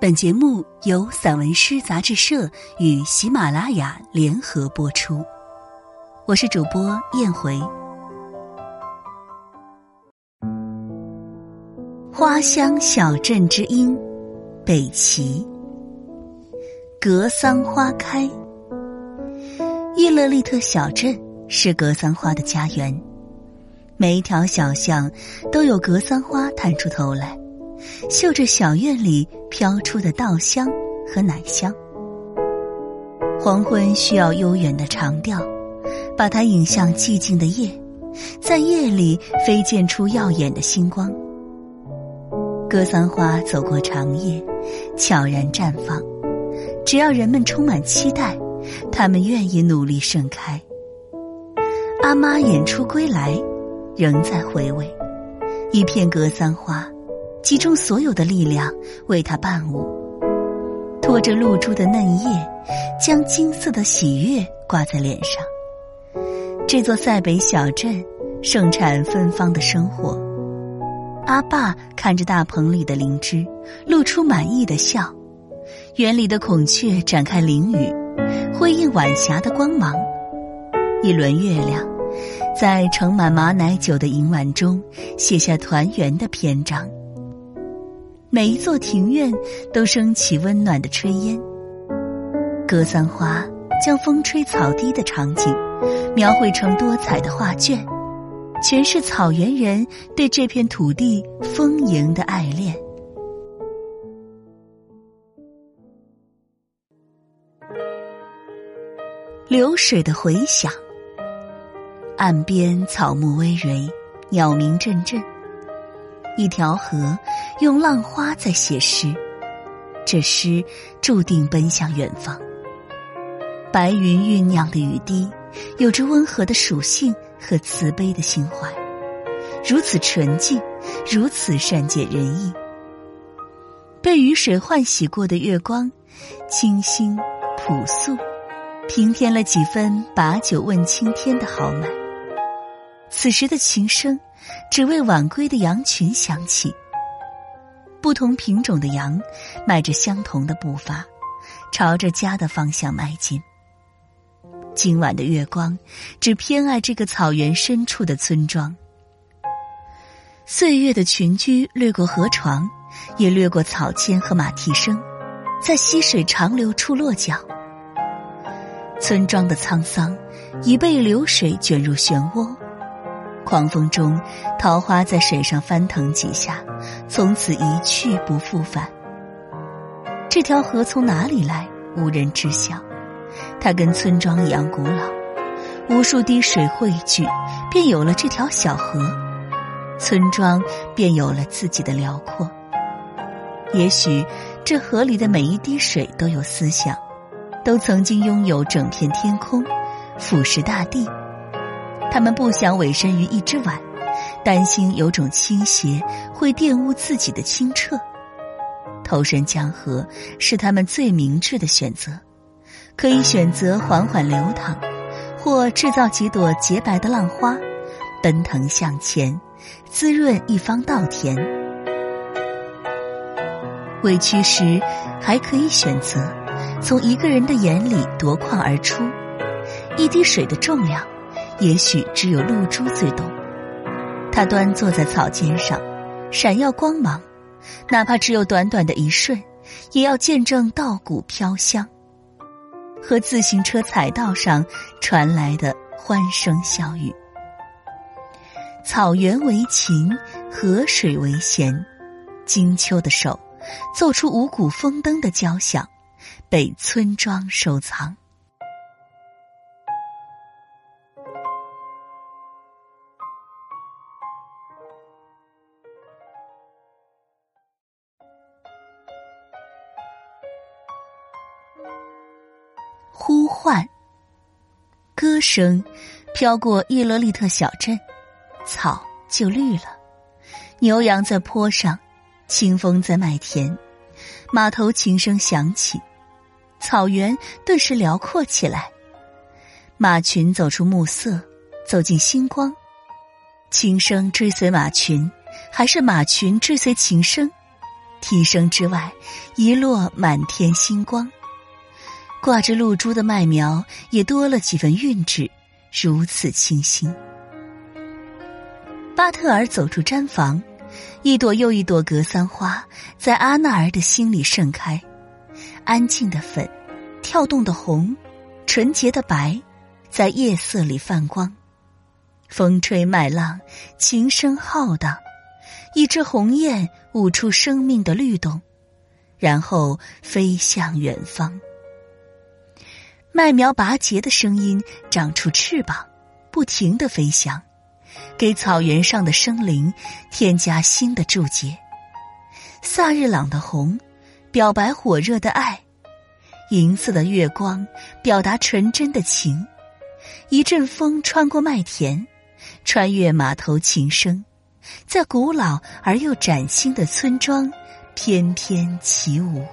本节目由散文诗杂志社与喜马拉雅联合播出，我是主播燕回。花香小镇之音，北齐。格桑花开，伊勒利特小镇是格桑花的家园，每一条小巷都有格桑花探出头来。嗅着小院里飘出的稻香和奶香，黄昏需要悠远的长调，把它引向寂静的夜，在夜里飞溅出耀眼的星光。格桑花走过长夜，悄然绽放。只要人们充满期待，他们愿意努力盛开。阿妈演出归来，仍在回味一片格桑花。集中所有的力量为他伴舞，拖着露珠的嫩叶，将金色的喜悦挂在脸上。这座塞北小镇盛产芬芳的生活。阿爸看着大棚里的灵芝，露出满意的笑。园里的孔雀展开翎羽，辉映晚霞的光芒。一轮月亮，在盛满马奶酒的银碗中，写下团圆的篇章。每一座庭院都升起温暖的炊烟，格桑花将风吹草低的场景描绘成多彩的画卷，诠释草原人对这片土地丰盈的爱恋。流水的回响，岸边草木葳蕤，鸟鸣阵阵。一条河用浪花在写诗，这诗注定奔向远方。白云酝酿的雨滴，有着温和的属性和慈悲的心怀，如此纯净，如此善解人意。被雨水唤洗过的月光，清新朴素，平添了几分把酒问青天的豪迈。此时的琴声。只为晚归的羊群响起。不同品种的羊，迈着相同的步伐，朝着家的方向迈进。今晚的月光，只偏爱这个草原深处的村庄。岁月的群居掠过河床，也掠过草间和马蹄声，在溪水长流处落脚。村庄的沧桑，已被流水卷入漩涡。狂风中，桃花在水上翻腾几下，从此一去不复返。这条河从哪里来，无人知晓。它跟村庄一样古老，无数滴水汇聚，便有了这条小河，村庄便有了自己的辽阔。也许，这河里的每一滴水都有思想，都曾经拥有整片天空，俯视大地。他们不想委身于一只碗，担心有种倾斜会玷污自己的清澈。投身江河是他们最明智的选择，可以选择缓缓流淌，或制造几朵洁白的浪花，奔腾向前，滋润一方稻田。委屈时，还可以选择从一个人的眼里夺眶而出，一滴水的重量。也许只有露珠最懂。它端坐在草尖上，闪耀光芒，哪怕只有短短的一瞬，也要见证稻谷飘香，和自行车踩道上传来的欢声笑语。草原为琴，河水为弦，金秋的手奏出五谷丰登的交响，被村庄收藏。唤，歌声飘过伊勒利特小镇，草就绿了。牛羊在坡上，清风在麦田，马头琴声响起，草原顿时辽阔起来。马群走出暮色，走进星光，琴声追随马群，还是马群追随琴声？啼声之外，一落满天星光。挂着露珠的麦苗也多了几分韵致，如此清新。巴特尔走出毡房，一朵又一朵格桑花在阿纳尔的心里盛开，安静的粉，跳动的红，纯洁的白，在夜色里泛光。风吹麦浪，琴声浩荡，一只鸿雁舞出生命的律动，然后飞向远方。麦苗拔节的声音长出翅膀，不停的飞翔，给草原上的生灵添加新的注解。萨日朗的红，表白火热的爱；银色的月光，表达纯真的情。一阵风穿过麦田，穿越马头琴声，在古老而又崭新的村庄翩翩起舞。